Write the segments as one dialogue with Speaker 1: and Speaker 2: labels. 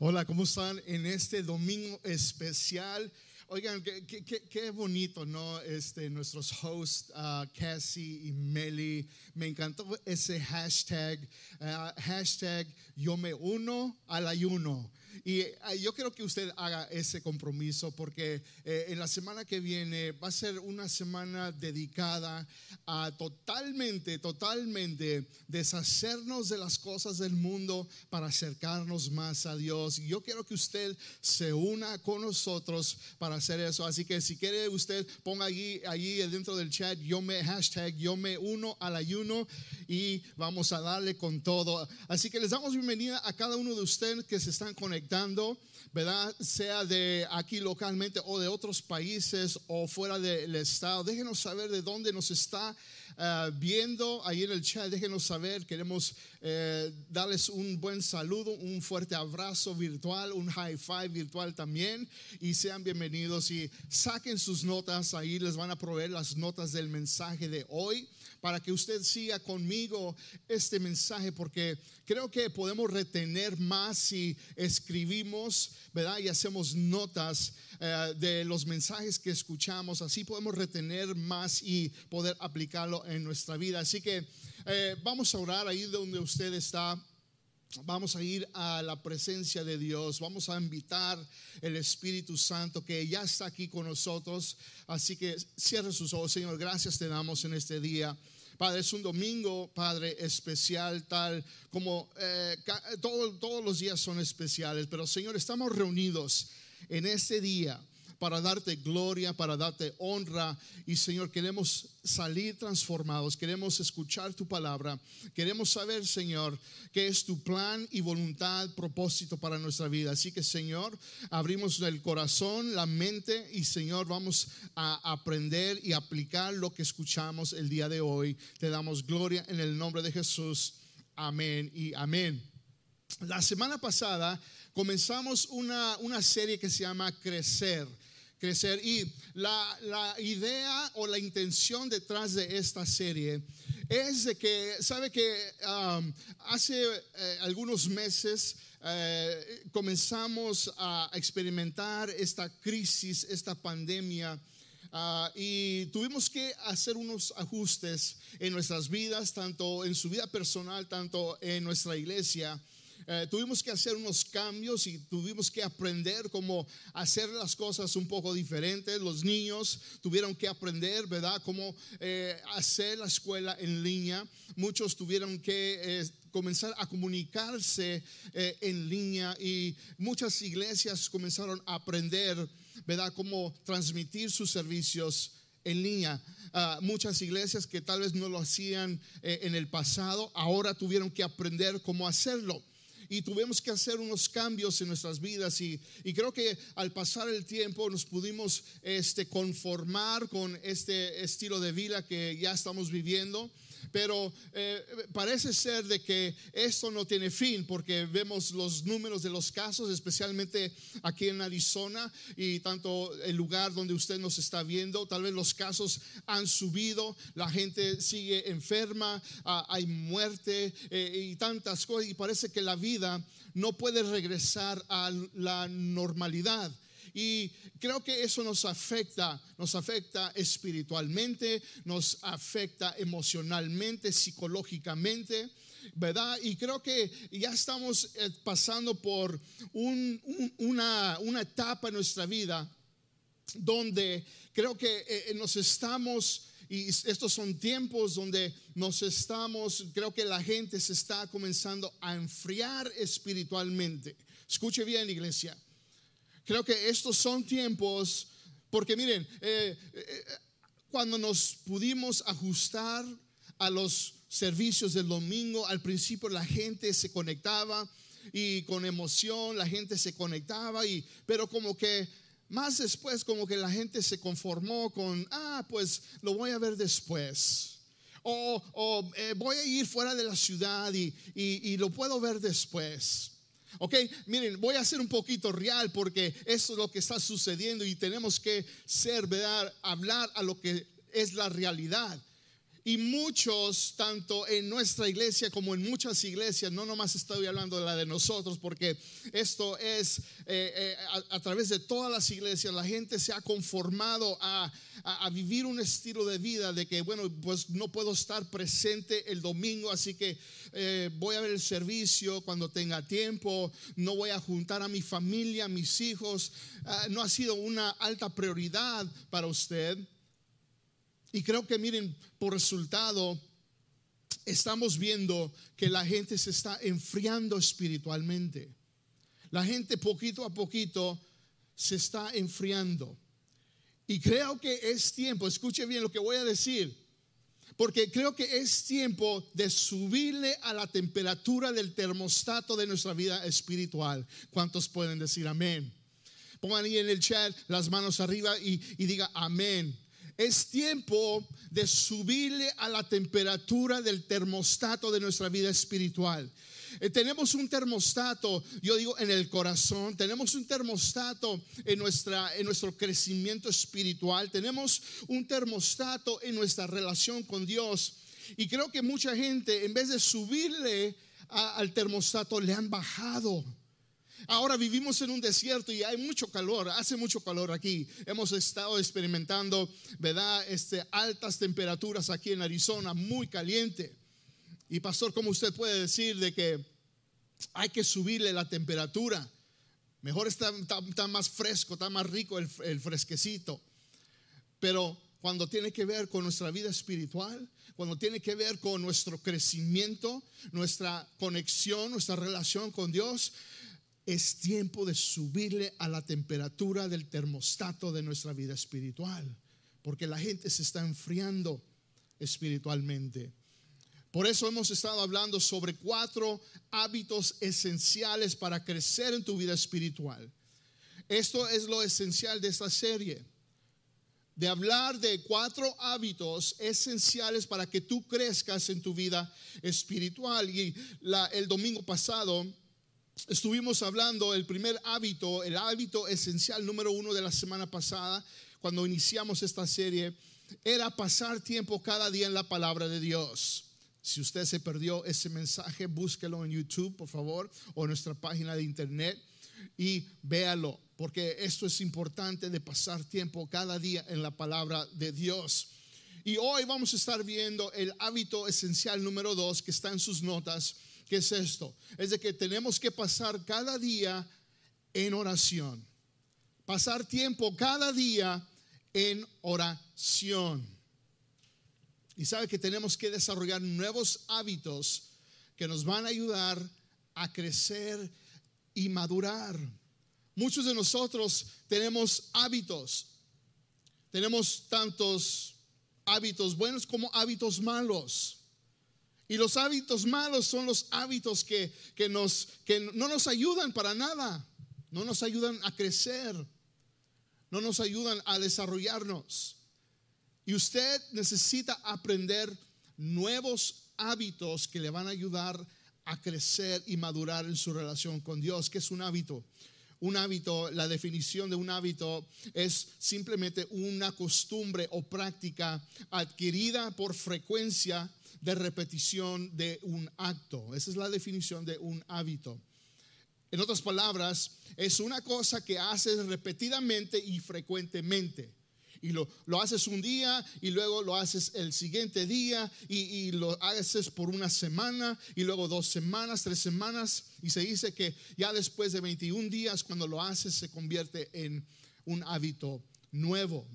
Speaker 1: Hola, ¿cómo están en este domingo especial? Oigan, qué, bonito, ¿no? Este, nuestros hosts, ah, Cassie y Meli. Me encantó ese hashtag, ah, hashtag yo me uno al ayuno. Y ah, yo quiero que usted haga ese compromiso porque eh, en la semana que viene va a ser una semana dedicada a totalmente, totalmente deshacernos de las cosas del mundo para acercarnos más a Dios. Y yo quiero que usted se una con nosotros para hacer eso. Así que si quiere usted ponga allí, allí dentro del chat, yo me hashtag, yo me uno al ayuno y vamos a darle con todo. Así que les damos bienvenida a cada uno de ustedes que se están conectando. ¿Verdad? Sea de aquí localmente o de otros países o fuera del estado. Déjenos saber de dónde nos está eh, viendo ahí en el chat. Déjenos saber. Queremos eh, darles un buen saludo, un fuerte abrazo virtual, un high five virtual también. Y sean bienvenidos y saquen sus notas. Ahí les van a proveer las notas del mensaje de hoy para que usted siga conmigo este mensaje, porque creo que podemos retener más si escribimos, ¿verdad? Y hacemos notas eh, de los mensajes que escuchamos, así podemos retener más y poder aplicarlo en nuestra vida. Así que eh, vamos a orar ahí donde usted está. Vamos a ir a la presencia de Dios, vamos a invitar el Espíritu Santo que ya está aquí con nosotros. Así que cierre sus ojos, Señor, gracias te damos en este día. Padre, es un domingo, Padre, especial, tal como eh, todos los días son especiales, pero Señor, estamos reunidos en este día para darte gloria, para darte honra. Y Señor, queremos salir transformados, queremos escuchar tu palabra, queremos saber, Señor, qué es tu plan y voluntad, propósito para nuestra vida. Así que, Señor, abrimos el corazón, la mente y, Señor, vamos a aprender y aplicar lo que escuchamos el día de hoy. Te damos gloria en el nombre de Jesús. Amén y amén. La semana pasada comenzamos una, una serie que se llama Crecer. Crecer. Y la, la idea o la intención detrás de esta serie es de que, sabe que um, hace eh, algunos meses eh, comenzamos a experimentar esta crisis, esta pandemia. Ah, y tuvimos que hacer unos ajustes en nuestras vidas, tanto en su vida personal, tanto en nuestra iglesia. Eh, tuvimos que hacer unos cambios y tuvimos que aprender cómo hacer las cosas un poco diferentes. Los niños tuvieron que aprender, ¿verdad?, cómo eh, hacer la escuela en línea. Muchos tuvieron que eh, comenzar a comunicarse en línea y muchas iglesias comenzaron a aprender, ¿verdad?, cómo transmitir sus servicios en línea. Ah, muchas iglesias que tal vez no lo hacían en el pasado, ahora tuvieron que aprender cómo hacerlo. Y tuvimos que hacer unos cambios en nuestras vidas y, y creo que al pasar el tiempo nos pudimos este, conformar con este estilo de vida que ya estamos viviendo. Pero eh, parece ser de que esto no tiene fin porque vemos los números de los casos, especialmente aquí en Arizona y tanto el lugar donde usted nos está viendo. Tal vez los casos han subido, la gente sigue enferma, ah, hay muerte eh, y tantas cosas. Y parece que la vida no puede regresar a la normalidad. Y creo que eso nos afecta, nos afecta espiritualmente, nos afecta emocionalmente, psicológicamente, ¿verdad? Y creo que ya estamos eh, pasando por un- un- una, una etapa en nuestra vida donde creo que eh, nos estamos, y estos son tiempos donde nos estamos, creo que la gente se está comenzando a enfriar espiritualmente. Escuche bien, iglesia. Creo que estos son tiempos, porque miren, eh, eh, cuando nos pudimos ajustar a los servicios del domingo, al principio la gente se conectaba y con emoción la gente se conectaba, y, pero como que más después como que la gente se conformó con, ah, pues lo voy a ver después. O, o, eh, voy a ir fuera de la ciudad y- y lo puedo ver después. Ok, miren, voy a ser un poquito real porque eso es lo que está sucediendo y tenemos que ser, ¿verdad? Hablar a lo que es la realidad. Y muchos, tanto en nuestra iglesia como en muchas iglesias, no nomás estoy hablando de la de nosotros, porque esto es eh, eh, a, través de todas las iglesias, la gente se ha conformado a, vivir un estilo de vida de que, bueno, pues no puedo estar presente el domingo, así que eh, voy a ver el servicio cuando tenga tiempo, no voy a juntar a mi familia, a mis hijos. Ah, no ha sido una alta prioridad para usted. Y creo que miren, por resultado, estamos viendo que la gente se está enfriando espiritualmente. La gente poquito a poquito se está enfriando. Y creo que es tiempo, escuche bien lo que voy a decir, porque creo que es tiempo de subirle a la temperatura del termostato de nuestra vida espiritual. ¿Cuántos pueden decir amén? Pongan ahí en el chat las manos arriba y, y diga amén. Es tiempo de subirle a la temperatura del termostato de nuestra vida espiritual. Eh, tenemos un termostato, yo digo, en el corazón, tenemos un termostato en, nuestra, en nuestro crecimiento espiritual, tenemos un termostato en nuestra relación con Dios. Y creo que mucha gente, en vez de subirle al termostato, le han bajado. Ahora vivimos en un desierto y hay mucho calor, hace mucho calor aquí. Hemos estado experimentando, ¿verdad? Este, altas temperaturas aquí en Arizona, muy caliente. Y pastor, ¿cómo usted puede decir de que hay que subirle la temperatura? Mejor está, más fresco, está más rico el, el fresquecito. Pero cuando tiene que ver con nuestra vida espiritual, cuando tiene que ver con nuestro crecimiento, nuestra conexión, nuestra relación con Dios, es tiempo de subirle a la temperatura del termostato de nuestra vida espiritual, porque la gente se está enfriando espiritualmente. Por eso hemos estado hablando sobre cuatro hábitos esenciales para crecer en tu vida espiritual. Esto es lo esencial de esta serie, de hablar de cuatro hábitos esenciales para que tú crezcas en tu vida espiritual. Y el domingo pasado estuvimos hablando el primer hábito, el hábito esencial número uno de la semana pasada, cuando iniciamos esta serie, era pasar tiempo cada día en la palabra de Dios. Si usted se perdió ese mensaje, búsquelo en YouTube, por favor, o en nuestra página de internet y véalo, porque esto es importante de pasar tiempo cada día en la palabra de Dios. Y hoy vamos a estar viendo el hábito esencial número dos que está en sus notas ¿Qué es esto? Es de que tenemos que pasar cada día en oración. Pasar tiempo cada día en oración. Y sabe que tenemos que desarrollar nuevos hábitos que nos van a ayudar a crecer y madurar. Muchos de nosotros tenemos hábitos. Tenemos tantos hábitos buenos como hábitos malos. Y los hábitos malos son los hábitos que, nos, que no nos ayudan para nada, no nos ayudan a crecer, no nos ayudan a desarrollarnos. Y usted necesita aprender nuevos hábitos que le van a ayudar a crecer y madurar en su relación con Dios. ¿Qué es un hábito? Un hábito, la definición de un hábito es simplemente una costumbre o práctica adquirida por frecuencia de repetición de un acto. Esa es la definición de un hábito. En otras palabras, es una cosa que haces repetidamente y frecuentemente. Y lo, lo haces un día y luego lo haces el siguiente día y, y, lo haces por una semana y luego dos semanas, tres semanas. Y se dice que ya después de 21 días, cuando lo haces, se convierte en un hábito nuevo.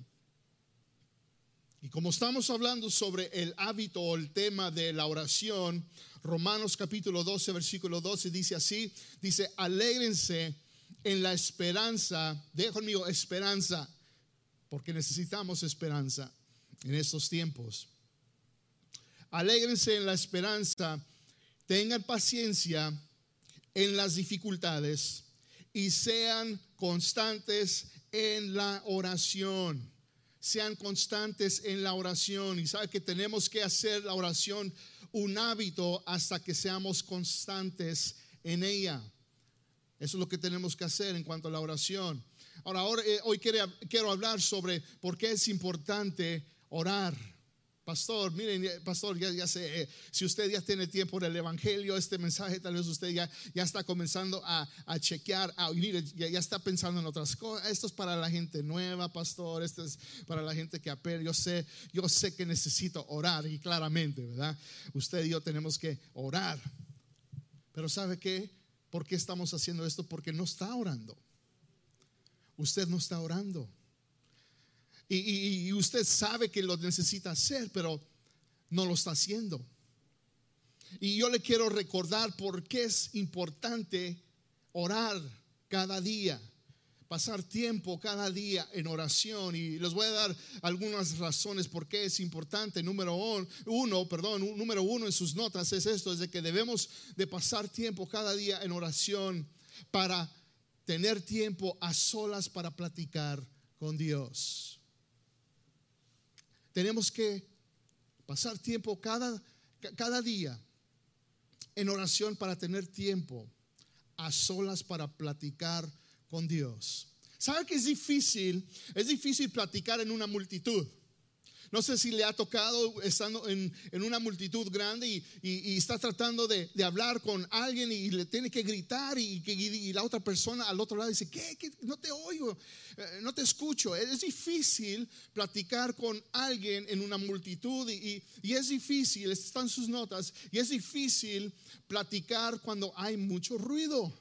Speaker 1: Y como estamos hablando sobre el hábito o el tema de la oración, Romanos capítulo 12, versículo 12 dice así, dice, alégrense en la esperanza, deja conmigo esperanza, porque necesitamos esperanza en estos tiempos. Alégrense en la esperanza, tengan paciencia en las dificultades y sean constantes en la oración sean constantes en la oración y sabe que tenemos que hacer la oración un hábito hasta que seamos constantes en ella. Eso es lo que tenemos que hacer en cuanto a la oración. Ahora, eh, hoy quiero hablar sobre por qué es importante orar. Pastor, miren, pastor, ya, ya sé, eh, si usted ya tiene tiempo en el Evangelio, este mensaje, tal vez usted ya, ya está comenzando a, a chequear, a ya, ya, está pensando en otras cosas. Esto es para la gente nueva, pastor, esto es para la gente que apenas, yo sé, yo sé que necesito orar y claramente, ¿verdad? Usted y yo tenemos que orar. Pero ¿sabe qué? ¿Por qué estamos haciendo esto? Porque no está orando. Usted no está orando. Y, usted sabe que lo necesita hacer, pero no lo está haciendo. Y yo le quiero recordar por qué es importante orar cada día, pasar tiempo cada día en oración. Y les voy a dar algunas razones por qué es importante. Número uno, perdón, número uno en sus notas es esto, es de que debemos de pasar tiempo cada día en oración para tener tiempo a solas para platicar con Dios. Tenemos que pasar tiempo cada, cada día en oración para tener tiempo a solas para platicar con Dios. ¿Sabe que es difícil? Es difícil platicar en una multitud. No sé si le ha tocado estando en, una multitud grande y, está tratando de, hablar con alguien y le tiene que gritar y, y, la otra persona al otro lado dice, ¿qué? No te oigo, eh, no te escucho. Es difícil platicar con alguien en una multitud y, es difícil, están sus notas, y es difícil platicar cuando hay mucho ruido.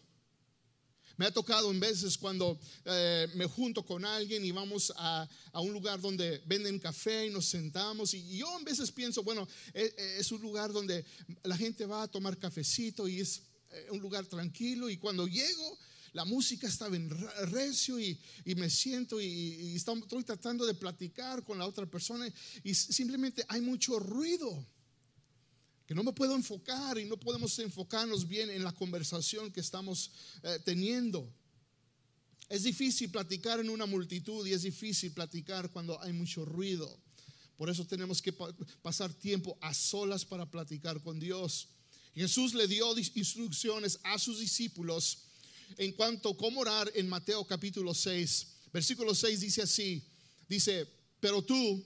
Speaker 1: Me ha tocado en veces cuando eh, me junto con alguien y vamos a, un lugar donde venden café y nos sentamos y, yo en veces pienso, bueno, es, e, es, un lugar donde la gente va a tomar cafecito y es eh, un lugar tranquilo y cuando llego la música está bien recio y, me siento y, y, estoy tratando de platicar con la otra persona y simplemente hay mucho ruido que no me puedo enfocar y no podemos enfocarnos bien en la conversación que estamos eh, teniendo. Es difícil platicar en una multitud y es difícil platicar cuando hay mucho ruido. Por eso tenemos que pasar tiempo a solas para platicar con Dios. Jesús le dio instrucciones a sus discípulos en cuanto a cómo orar en Mateo capítulo 6. Versículo 6 dice así, dice, pero tú,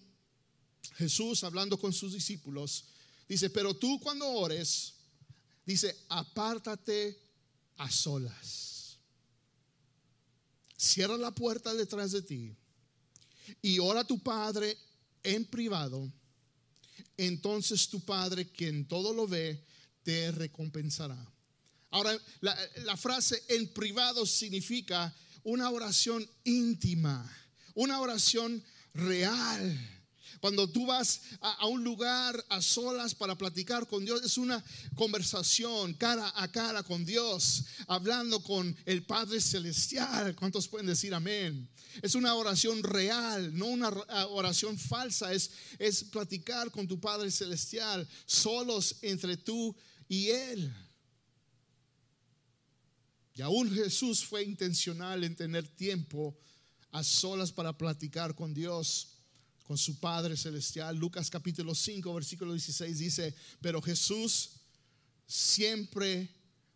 Speaker 1: Jesús hablando con sus discípulos, Dice, pero tú cuando ores, dice, apártate a solas. Cierra la puerta detrás de ti y ora a tu Padre en privado. Entonces tu Padre, quien todo lo ve, te recompensará. Ahora, la, la frase en privado significa una oración íntima, una oración real cuando tú vas a, un lugar a solas para platicar con Dios, es una conversación cara a cara con Dios, hablando con el Padre Celestial. ¿Cuántos pueden decir amén? Es una oración real, no una oración falsa, es, es platicar con tu Padre Celestial, solos entre tú y Él. Y aún Jesús fue intencional en tener tiempo a solas para platicar con Dios con su Padre Celestial. Lucas capítulo 5, versículo 16 dice, pero Jesús siempre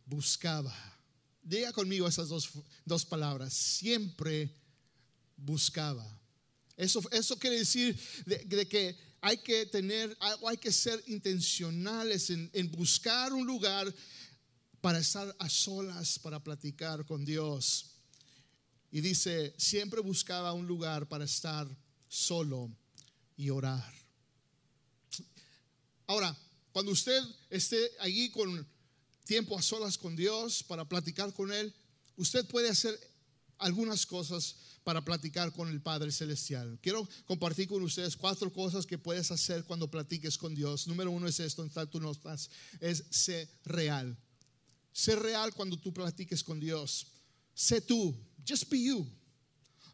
Speaker 1: buscaba. Diga conmigo esas dos, dos palabras, siempre buscaba. Eso, eso quiere decir de, que hay que tener, hay que ser intencionales en, en buscar un lugar para estar a solas, para platicar con Dios. Y dice, siempre buscaba un lugar para estar solo y orar. Ahora, cuando usted esté allí con tiempo a solas con Dios para platicar con Él, usted puede hacer algunas cosas para platicar con el Padre Celestial. Quiero compartir con ustedes cuatro cosas que puedes hacer cuando platiques con Dios. Número uno es esto, en tú no es ser real. Ser real cuando tú platiques con Dios. Sé tú, just be you.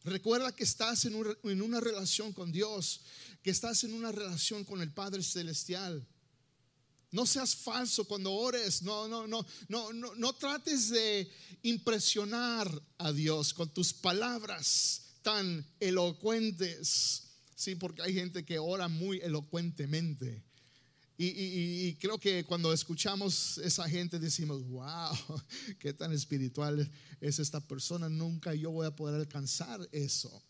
Speaker 1: Recuerda que estás en, una relación con Dios que estás en una relación con el Padre Celestial. No seas falso cuando ores, no, no, no, no, no, no trates de impresionar a Dios con tus palabras tan elocuentes. Sí, porque hay gente que ora muy elocuentemente. Y, creo que cuando escuchamos esa gente decimos, wow, qué tan espiritual es esta persona, nunca yo voy a poder alcanzar eso.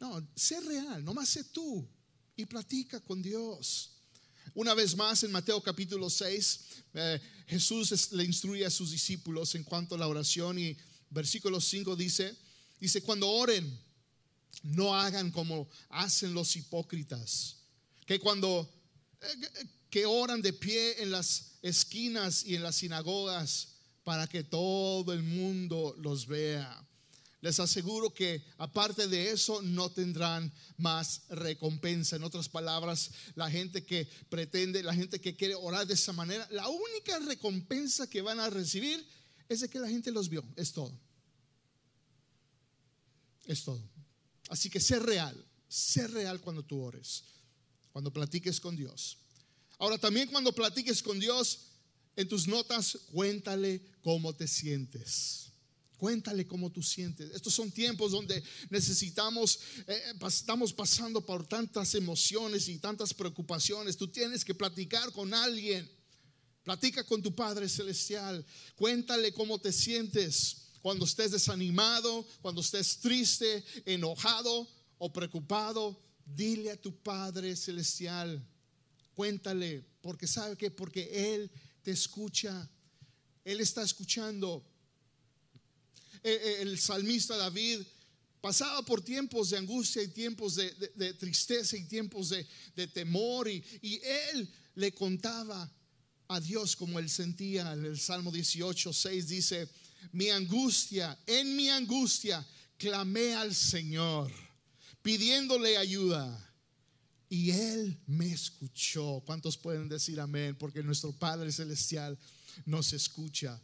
Speaker 1: No, sé real, nomás sé tú. y platica con Dios. Una vez más, en Mateo capítulo 6, eh, Jesús le instruye a sus discípulos en cuanto a la oración y versículo 5 dice, dice, cuando oren, no hagan como hacen los hipócritas, que cuando eh, que oran de pie en las esquinas y en las sinagogas para que todo el mundo los vea. Les aseguro que aparte de eso no tendrán más recompensa. En otras palabras, la gente que pretende, la gente que quiere orar de esa manera, la única recompensa que van a recibir es de que la gente los vio. Es todo. Es todo. Así que sé real, sé real cuando tú ores, cuando platiques con Dios. Ahora también cuando platiques con Dios, en tus notas, cuéntale cómo te sientes. Cuéntale cómo tú sientes. Estos son tiempos donde necesitamos, eh, eh, estamos pasando por tantas emociones y tantas preocupaciones. Tú tienes que platicar con alguien. Platica con tu Padre Celestial. Cuéntale cómo te sientes cuando estés desanimado, cuando estés triste, enojado o preocupado. Dile a tu Padre Celestial. Cuéntale, porque sabe que porque Él te escucha. Él está escuchando. Eh, eh, el salmista David pasaba por tiempos de angustia y tiempos de, tristeza y tiempos de, temor y, y, él le contaba a Dios como él sentía. En el Salmo 18, 6 dice, mi angustia, en mi angustia, clamé al Señor pidiéndole ayuda. Y Él me escuchó. ¿Cuántos pueden decir amén? Porque nuestro Padre Celestial nos escucha.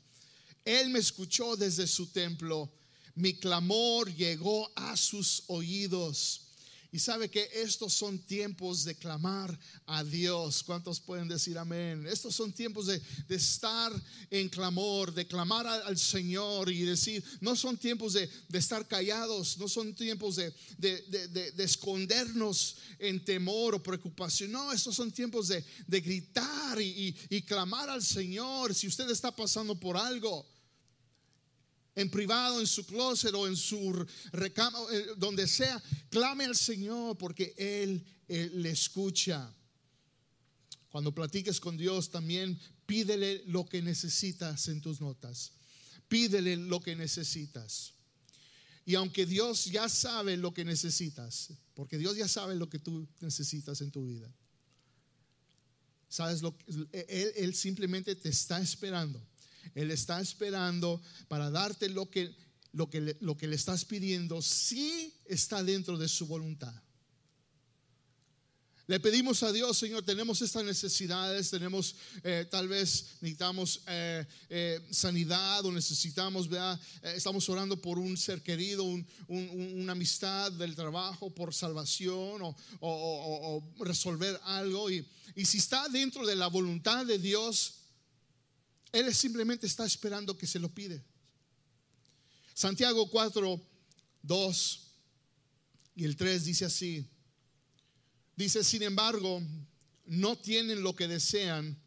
Speaker 1: Él me escuchó desde su templo. Mi clamor llegó a sus oídos. Y sabe que estos son tiempos de clamar a Dios. ¿Cuántos pueden decir amén? Estos son tiempos de, estar en clamor, de clamar al, Señor y decir, no son tiempos de, estar callados, no son tiempos de, escondernos en temor o preocupación. No, estos son tiempos de, gritar y, y clamar al Señor. Si usted está pasando por algo, en privado, en su closet o en su recama, eh, donde sea, clame al Señor porque Él, le escucha. Cuando platiques con Dios también pídele lo que necesitas en tus notas. Pídele lo que necesitas. Y aunque Dios ya sabe lo que necesitas, porque Dios ya sabe lo que tú necesitas en tu vida. ¿Sabes lo él, él simplemente te está esperando él está esperando para darte lo que, lo que, lo que le estás pidiendo si está dentro de su voluntad. Le pedimos a Dios, Señor, tenemos estas necesidades, tenemos, eh, tal vez necesitamos eh, eh, sanidad o necesitamos, estamos orando por un ser querido, una amistad del trabajo, por salvación o, resolver algo. Y, y si está dentro de la voluntad de Dios, él simplemente está esperando que se lo pide. Santiago 4, 2 y el 3 dice así. Dice, sin embargo, no tienen lo que desean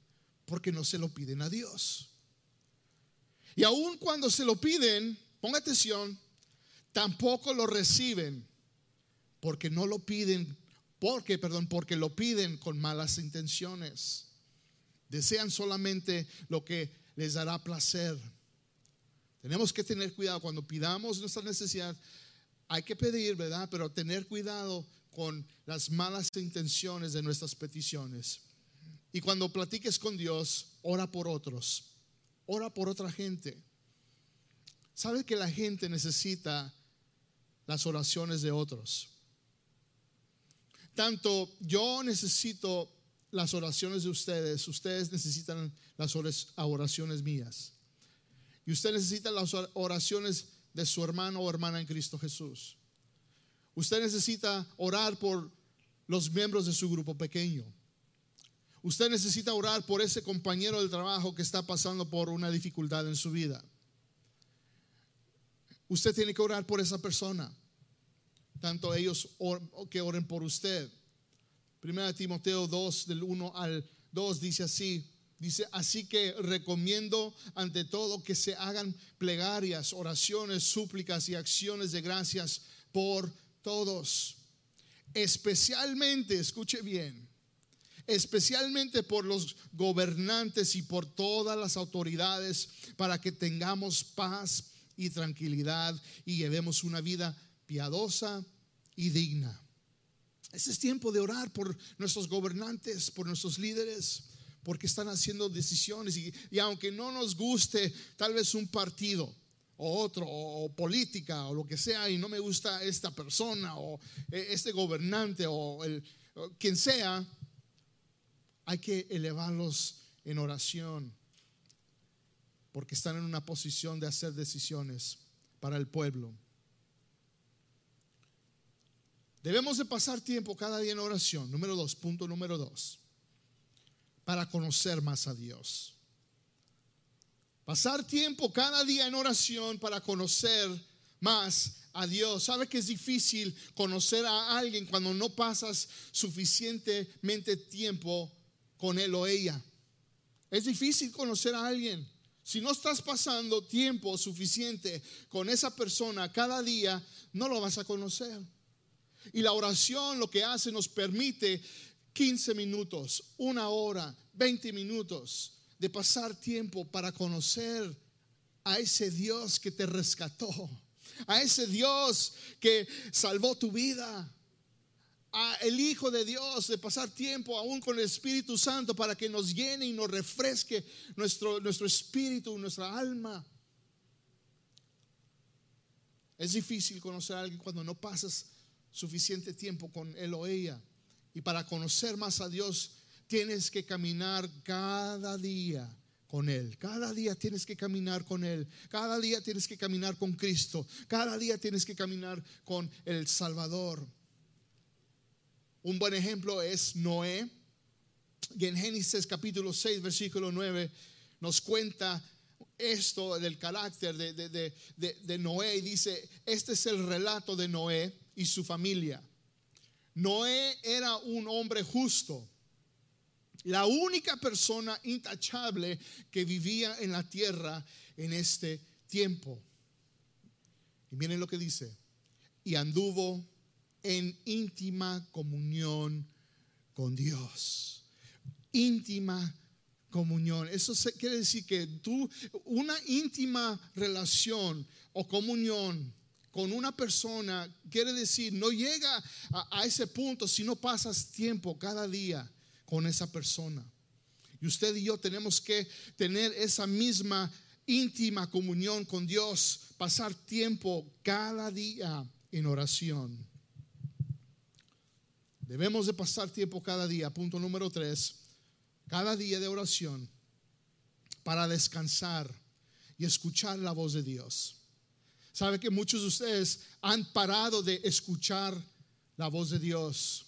Speaker 1: porque no se lo piden a Dios. Y aun cuando se lo piden, ponga atención, tampoco lo reciben porque no lo piden, porque, perdón, porque lo piden con malas intenciones. Desean solamente lo que les dará placer. Tenemos que tener cuidado cuando pidamos nuestra necesidad. Hay que pedir, ¿verdad? Pero tener cuidado con las malas intenciones de nuestras peticiones. Y cuando platiques con Dios, ora por otros. Ora por otra gente. ¿Sabe que la gente necesita las oraciones de otros? Tanto yo necesito las oraciones de ustedes, ustedes necesitan las oraciones mías. Y usted necesita las oraciones de su hermano o hermana en Cristo Jesús. Usted necesita orar por los miembros de su grupo pequeño. Usted necesita orar por ese compañero del trabajo que está pasando por una dificultad en su vida. Usted tiene que orar por esa persona. Tanto ellos que oren por usted. Primera Timoteo 2, del 1 al 2, dice así. Dice, así que recomiendo ante todo que se hagan plegarias, oraciones, súplicas y acciones de gracias por todos. especialmente, escuche bien, especialmente por los gobernantes y por todas las autoridades, para que tengamos paz y tranquilidad y llevemos una vida piadosa y digna. Este es tiempo de orar por nuestros gobernantes, por nuestros líderes, porque están haciendo decisiones y, y aunque no nos guste tal vez un partido, o otro, o política, o lo que sea, y no me gusta esta persona, o e, este gobernante, o, el, quien sea, hay que elevarlos en oración, porque están en una posición de hacer decisiones para el pueblo. Debemos de pasar tiempo cada día en oración. Número dos, punto número dos, para conocer más a Dios. Pasar tiempo cada día en oración para conocer más a Dios. Sabe que es difícil conocer a alguien cuando no pasas suficientemente tiempo con él o ella. Es difícil conocer a alguien. Si no estás pasando tiempo suficiente con esa persona cada día, no lo vas a conocer. Y la oración lo que hace nos permite 15 minutos, una hora, 20 minutos de pasar tiempo para conocer a ese Dios que te rescató, a ese Dios que salvó tu vida, a el Hijo de Dios, de pasar tiempo aún con el Espíritu Santo para que nos llene y nos refresque nuestro, nuestro espíritu, nuestra alma. Es difícil conocer a alguien cuando no pasas suficiente tiempo con él o ella. Y para conocer más a Dios tienes que caminar cada día con Él. Cada día tienes que caminar con Él. Cada día tienes que caminar con Cristo. Cada día tienes que caminar con el Salvador. Un buen ejemplo es Noé. Y en Génesis capítulo 6, versículo 9, nos cuenta esto del carácter de, de, de, Noé y dice, este es el relato de Noé y su familia. Noé era un hombre justo la única persona intachable que vivía en la tierra en este tiempo. Y miren lo que dice, y anduvo en íntima comunión con Dios. Íntima comunión. Eso quiere decir que tú, una íntima relación o comunión con una persona, quiere decir, no llega a, ese punto si no pasas tiempo cada día con esa persona. Y usted y yo tenemos que tener esa misma íntima comunión con Dios, pasar tiempo cada día en oración. Debemos de pasar tiempo cada día, punto número tres, cada día de oración para descansar y escuchar la voz de Dios. Sabe que muchos de ustedes han parado de escuchar la voz de Dios.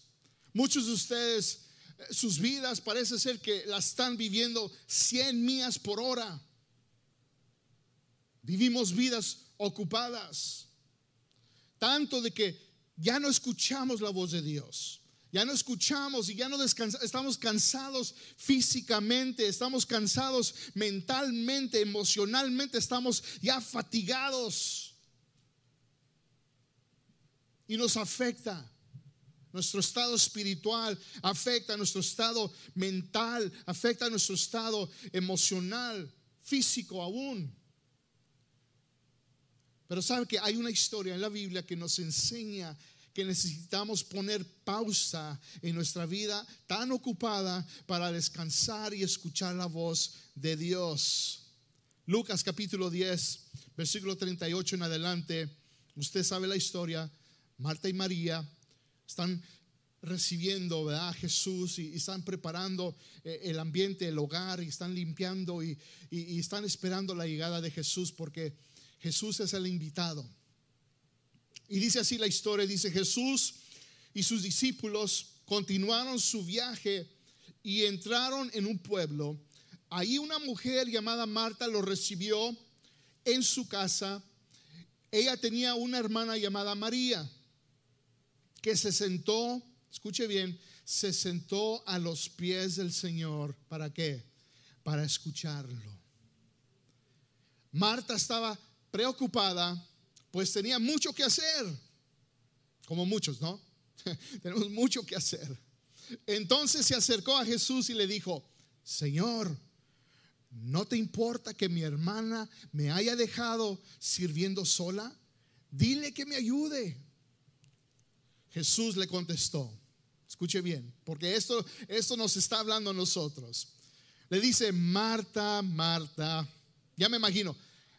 Speaker 1: Muchos de ustedes sus vidas parece ser que la están viviendo 100 millas por hora. Vivimos vidas ocupadas. Tanto de que ya no escuchamos la voz de Dios. Ya no escuchamos y ya no descansamos. Estamos cansados físicamente, estamos cansados mentalmente, emocionalmente, estamos ya fatigados. Y nos afecta. Nuestro estado espiritual afecta nuestro estado mental, afecta nuestro estado emocional, físico aún. Pero sabe que hay una historia en la Biblia que nos enseña que necesitamos poner pausa en nuestra vida tan ocupada para descansar y escuchar la voz de Dios. Lucas capítulo 10, versículo 38 en adelante. Usted sabe la historia. Marta y María están recibiendo a Jesús y, están preparando eh, el ambiente, el hogar, y están limpiando y, y están esperando la llegada de Jesús porque Jesús es el invitado. Y dice así la historia, dice Jesús y sus discípulos continuaron su viaje y entraron en un pueblo. Ahí una mujer llamada Marta lo recibió en su casa. Ella tenía una hermana llamada María que se sentó, escuche bien, se sentó a los pies del Señor. ¿Para qué? Para escucharlo. Marta estaba preocupada, pues tenía mucho que hacer, como muchos, ¿no? Tenemos mucho que hacer. Entonces se acercó a Jesús y le dijo, Señor, ¿no te importa que mi hermana me haya dejado sirviendo sola? Dile que me ayude. Jesús le contestó, escuche bien, porque esto, esto nos está hablando a nosotros. Le dice, Marta, Marta, ya me imagino,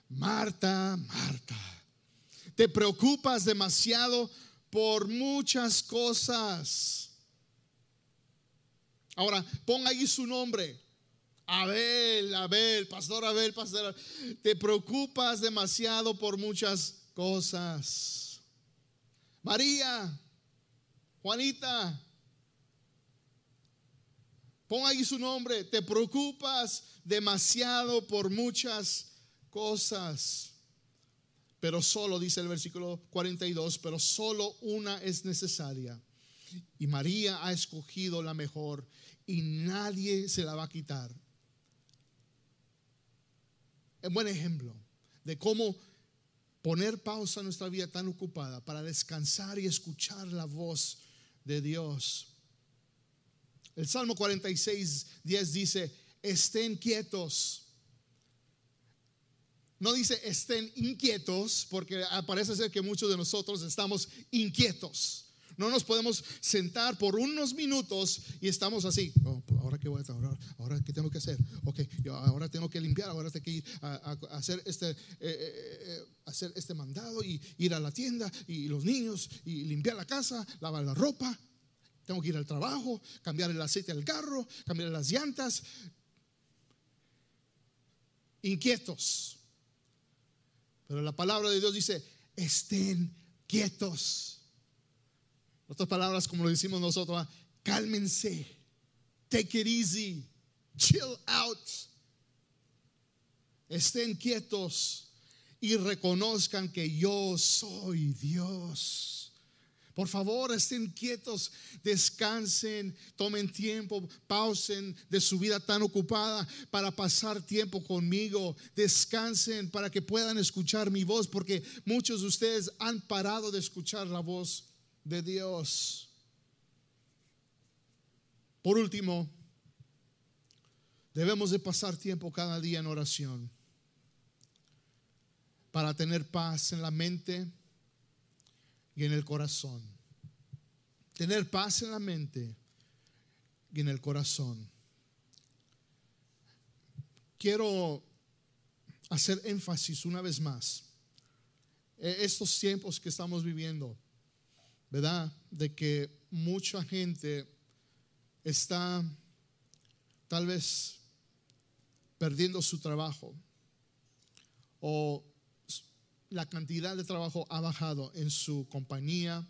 Speaker 1: Marta, Marta, te preocupas demasiado por muchas cosas. Ahora, ponga ahí su nombre. Abel, Abel, pastor Abel, pastor. Te preocupas demasiado por muchas cosas. María, Juanita, pon ahí su nombre. Te preocupas demasiado por muchas cosas. Pero solo, dice el versículo 42, pero solo una es necesaria. Y María ha escogido la mejor y nadie se la va a quitar. Es buen ejemplo de cómo poner pausa a nuestra vida tan ocupada para descansar y escuchar la voz de Dios. El Salmo 46, 10 dice, estén quietos. No dice estén inquietos, porque parece ser que muchos de nosotros estamos inquietos. No nos podemos sentar por unos minutos y estamos así. Oh, pues, ahora qué voy a ahora, ahora qué tengo que hacer. Ok, yo ahora tengo que limpiar, ahora tengo que ir a, hacer este eh, eh, eh, hacer este mandado y ir a la tienda y los niños y limpiar la casa, lavar la ropa. Tengo que ir al trabajo, cambiar el aceite del carro, cambiar las llantas. Inquietos. Pero la palabra de Dios dice, estén quietos otras palabras, como lo decimos nosotros, ah, cálmense, take it easy, chill out, estén quietos y reconozcan que yo soy Dios. Por favor, estén quietos, descansen, tomen tiempo, pausen de su vida tan ocupada para pasar tiempo conmigo. Descansen para que puedan escuchar mi voz, porque muchos de ustedes han parado de escuchar la voz de Dios. Por último, debemos de pasar tiempo cada día en oración para tener paz en la mente y en el corazón. Tener paz en la mente y en el corazón. Quiero hacer énfasis una vez más. Estos tiempos que estamos viviendo ¿verdad? De que mucha gente está tal vez perdiendo su trabajo o la cantidad de trabajo ha bajado en su compañía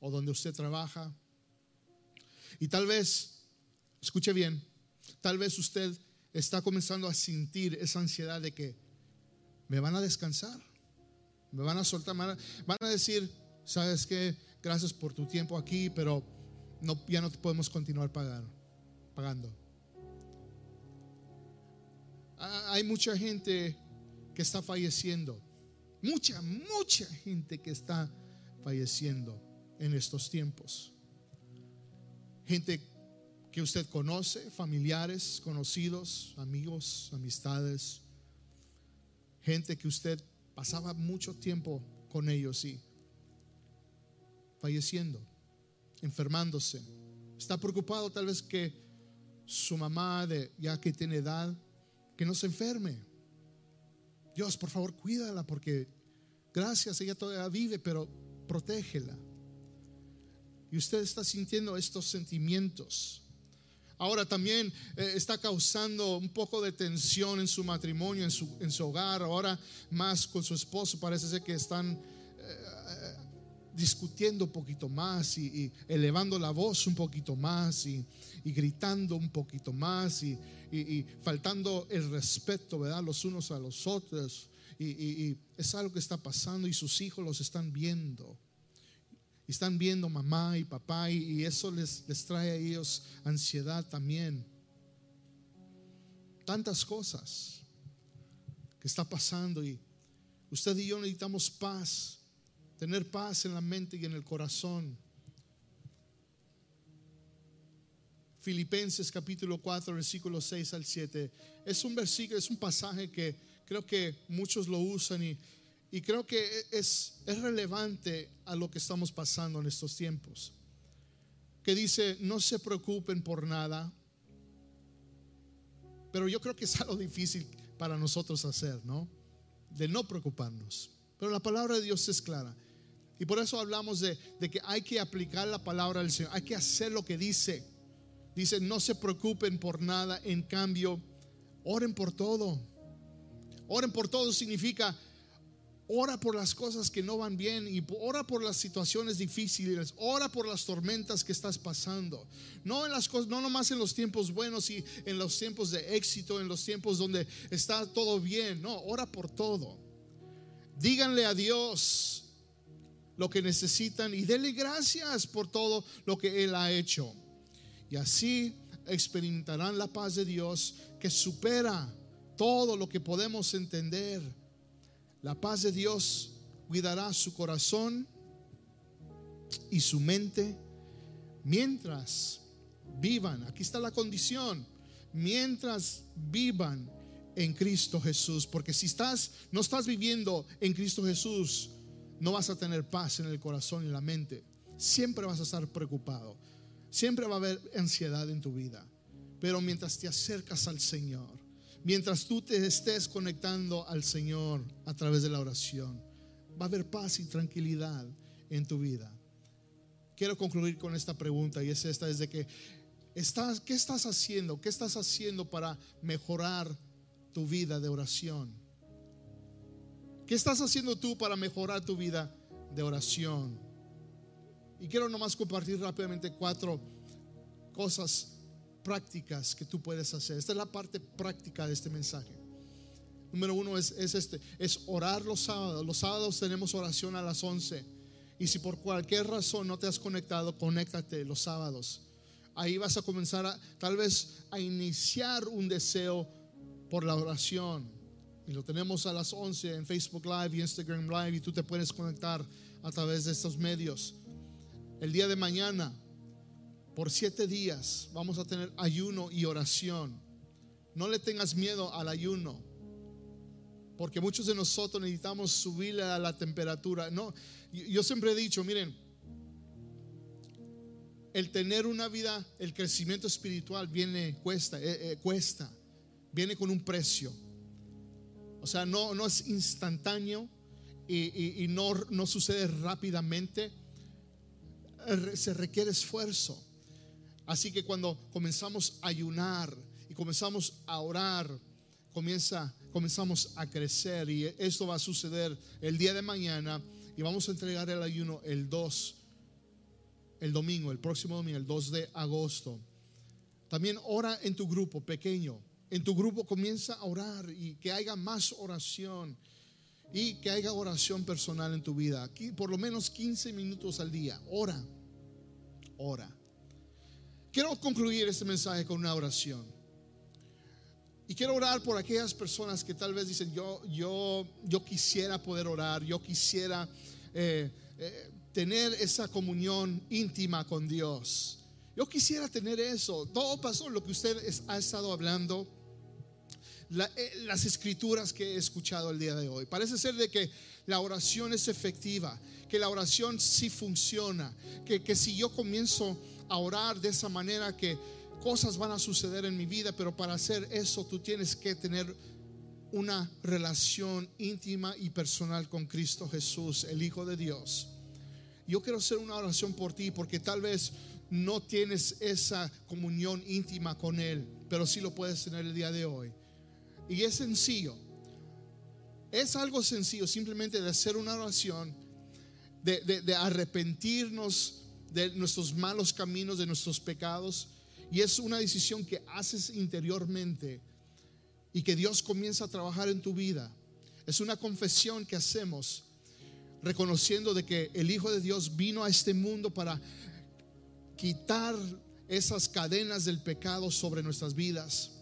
Speaker 1: o donde usted trabaja. Y tal vez, escuche bien, tal vez usted está comenzando a sentir esa ansiedad de que me van a descansar, me van a soltar, van a decir, ¿sabes qué? Gracias por tu tiempo aquí, pero no, ya no podemos continuar pagando. Ah, hay mucha gente que está falleciendo. Mucha, mucha gente que está falleciendo en estos tiempos. Gente que usted conoce, familiares, conocidos, amigos, amistades. Gente que usted pasaba mucho tiempo con ellos y falleciendo, enfermándose. Está preocupado tal vez que su mamá, de, ya que tiene edad, que no se enferme. Dios, por favor, cuídala porque gracias, ella todavía vive, pero protégela. Y usted está sintiendo estos sentimientos. Ahora también eh, está causando un poco de tensión en su matrimonio, en su, en su hogar. Ahora más con su esposo parece ser que están discutiendo un poquito más y, elevando la voz un poquito más y, gritando un poquito más y, faltando el respeto, ¿verdad? Los unos a los otros. Y, es algo que está pasando y sus hijos los están viendo. Están viendo mamá y papá y, eso les, les trae a ellos ansiedad también. Tantas cosas que está pasando y usted y yo necesitamos paz tener paz en la mente y en el corazón. Filipenses capítulo 4, versículos 6 al 7. Es un versículo, es un pasaje que creo que muchos lo usan y, y creo que es, es relevante a lo que estamos pasando en estos tiempos. Que dice, no se preocupen por nada, pero yo creo que es algo difícil para nosotros hacer, ¿no? De no preocuparnos. Pero la palabra de Dios es clara. Y por eso hablamos de, de, que hay que aplicar la palabra del Señor, hay que hacer lo que dice. Dice, no se preocupen por nada, en cambio, oren por todo. Oren por todo significa, ora por las cosas que no van bien y ora por las situaciones difíciles, ora por las tormentas que estás pasando. No en las cosas, no nomás en los tiempos buenos y en los tiempos de éxito, en los tiempos donde está todo bien, no, ora por todo. Díganle a Dios lo que necesitan y denle gracias por todo lo que Él ha hecho. Y así experimentarán la paz de Dios que supera todo lo que podemos entender. La paz de Dios cuidará su corazón y su mente mientras vivan. Aquí está la condición. Mientras vivan en Cristo Jesús, porque si estás no estás viviendo en Cristo Jesús, no vas a tener paz en el corazón y la mente. Siempre vas a estar preocupado. Siempre va a haber ansiedad en tu vida. Pero mientras te acercas al Señor, mientras tú te estés conectando al Señor a través de la oración, va a haber paz y tranquilidad en tu vida. Quiero concluir con esta pregunta y es esta, es que estás, ¿qué estás haciendo? ¿Qué estás haciendo para mejorar tu vida de oración? ¿Qué estás haciendo tú para mejorar tu vida de oración? Y quiero nomás compartir rápidamente cuatro cosas prácticas que tú puedes hacer. Esta es la parte práctica de este mensaje. Número uno es, este, es orar los sábados. Los sábados tenemos oración a las 11. Y si por cualquier razón no te has conectado, conéctate los sábados. Ahí vas a comenzar tal vez a iniciar un deseo por la oración y lo tenemos a las 11 en Facebook Live y Instagram Live y tú te puedes conectar a través de estos medios. El día de mañana, por siete días, vamos a tener ayuno y oración. No le tengas miedo al ayuno, porque muchos de nosotros necesitamos subirle a la temperatura. No, yo siempre he dicho, miren, el tener una vida, el crecimiento espiritual viene, cuesta, eh, eh, cuesta, viene con un precio. O sea, no, no es instantáneo y, no, no sucede rápidamente. Se requiere esfuerzo. Así que cuando comenzamos a ayunar y comenzamos a orar, comienza, comenzamos a crecer y esto va a suceder el día de mañana y vamos a entregar el ayuno el 2, el domingo, el próximo domingo, el 2 de agosto. También ora en tu grupo pequeño en tu grupo comienza a orar y que haya más oración y que haya oración personal en tu vida. Aquí por lo menos 15 minutos al día. Ora, ora. Quiero concluir este mensaje con una oración. Y quiero orar por aquellas personas que tal vez dicen, yo, yo, yo quisiera poder orar, yo quisiera eh, eh, tener esa comunión íntima con Dios. Yo quisiera tener eso. Todo pasó, lo que usted ha estado hablando eh, las escrituras que he escuchado el día de hoy. Parece ser de que la oración es efectiva, que la oración sí funciona, que, que si yo comienzo a orar de esa manera que cosas van a suceder en mi vida, pero para hacer eso tú tienes que tener una relación íntima y personal con Cristo Jesús, el Hijo de Dios. Yo quiero hacer una oración por ti porque tal vez no tienes esa comunión íntima con Él, pero sí lo puedes tener el día de hoy. Y es sencillo. Es algo sencillo simplemente de hacer una oración, de, arrepentirnos de nuestros malos caminos, de nuestros pecados. Y es una decisión que haces interiormente y que Dios comienza a trabajar en tu vida. Es una confesión que hacemos reconociendo de que el Hijo de Dios vino a este mundo para quitar esas cadenas del pecado sobre nuestras vidas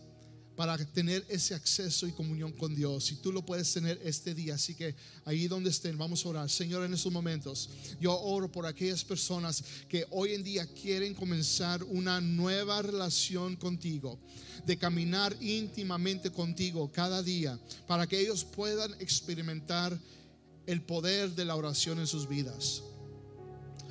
Speaker 1: para tener ese acceso y comunión con Dios. Y tú lo puedes tener este día. Así que ahí donde estén, vamos a orar. Señor, en estos momentos, yo oro por aquellas personas que hoy en día quieren comenzar una nueva relación contigo, de caminar íntimamente contigo cada día, para que ellos puedan experimentar el poder de la oración en sus vidas.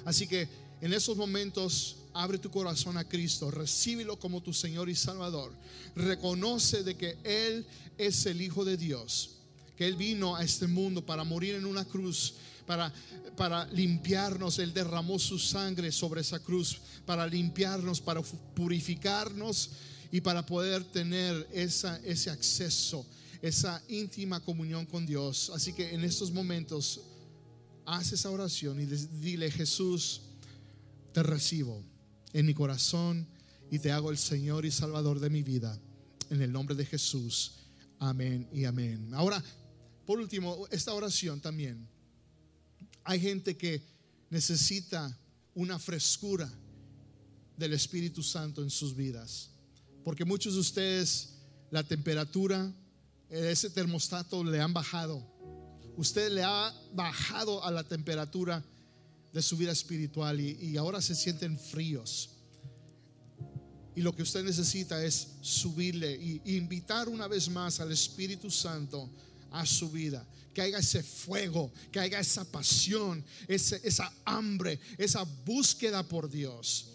Speaker 1: Así que en esos momentos abre tu corazón a Cristo, recíbelo como tu Señor y Salvador. Reconoce de que Él es el Hijo de Dios, que Él vino a este mundo para morir en una cruz, para, para limpiarnos. Él derramó su sangre sobre esa cruz para limpiarnos, para purificarnos y para poder tener esa, ese acceso, esa íntima comunión con Dios. Así que en estos momentos, haz esa oración y dile, Jesús, te recibo en mi corazón y te hago el Señor y Salvador de mi vida. En el nombre de Jesús. Amén y amén. Ahora, por último, esta oración también. Hay gente que necesita una frescura del Espíritu Santo en sus vidas. Porque muchos de ustedes la temperatura, ese termostato le han bajado. Usted le ha bajado a la temperatura de su vida espiritual y, ahora se sienten fríos. Y lo que usted necesita es subirle y invitar una vez más al Espíritu Santo a su vida. Que haya ese fuego, que haya esa pasión, esa hambre, esa búsqueda por Dios.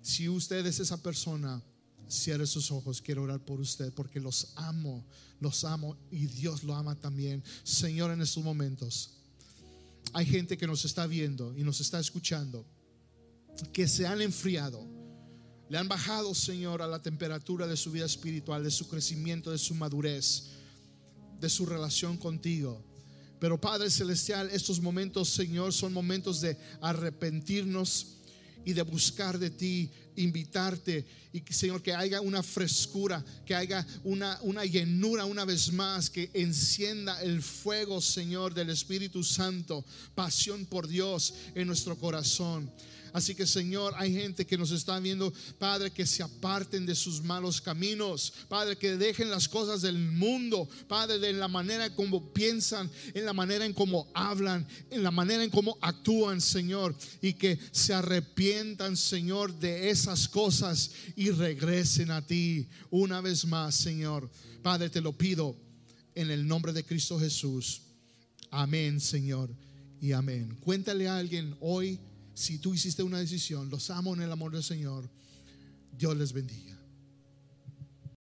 Speaker 1: Si usted es esa persona, cierre sus ojos. Quiero orar por usted porque los amo, los amo y Dios lo ama también. Señor, en estos momentos hay gente que nos está viendo y nos está escuchando que se han enfriado. Le han bajado, Señor, a la temperatura de su vida espiritual, de su crecimiento, de su madurez, de su relación contigo. Pero Padre Celestial, estos momentos, Señor, son momentos de arrepentirnos y de buscar de ti, invitarte y Señor que haya una frescura, que haya una, una llenura una vez más, que encienda el fuego, Señor, del Espíritu Santo, pasión por Dios en nuestro corazón. Así que Señor, hay gente que nos está viendo, Padre, que se aparten de sus malos caminos, Padre, que dejen las cosas del mundo, Padre, de la manera como piensan, en la manera en cómo hablan, en la manera en cómo actúan, Señor, y que se arrepientan, Señor, de esas cosas y regresen a ti una vez más, Señor. Padre, te lo pido en el nombre de Cristo Jesús. Amén, Señor, y amén. Cuéntale a alguien hoy si tú hiciste una decisión, los amo en el amor del Señor, Dios les bendiga.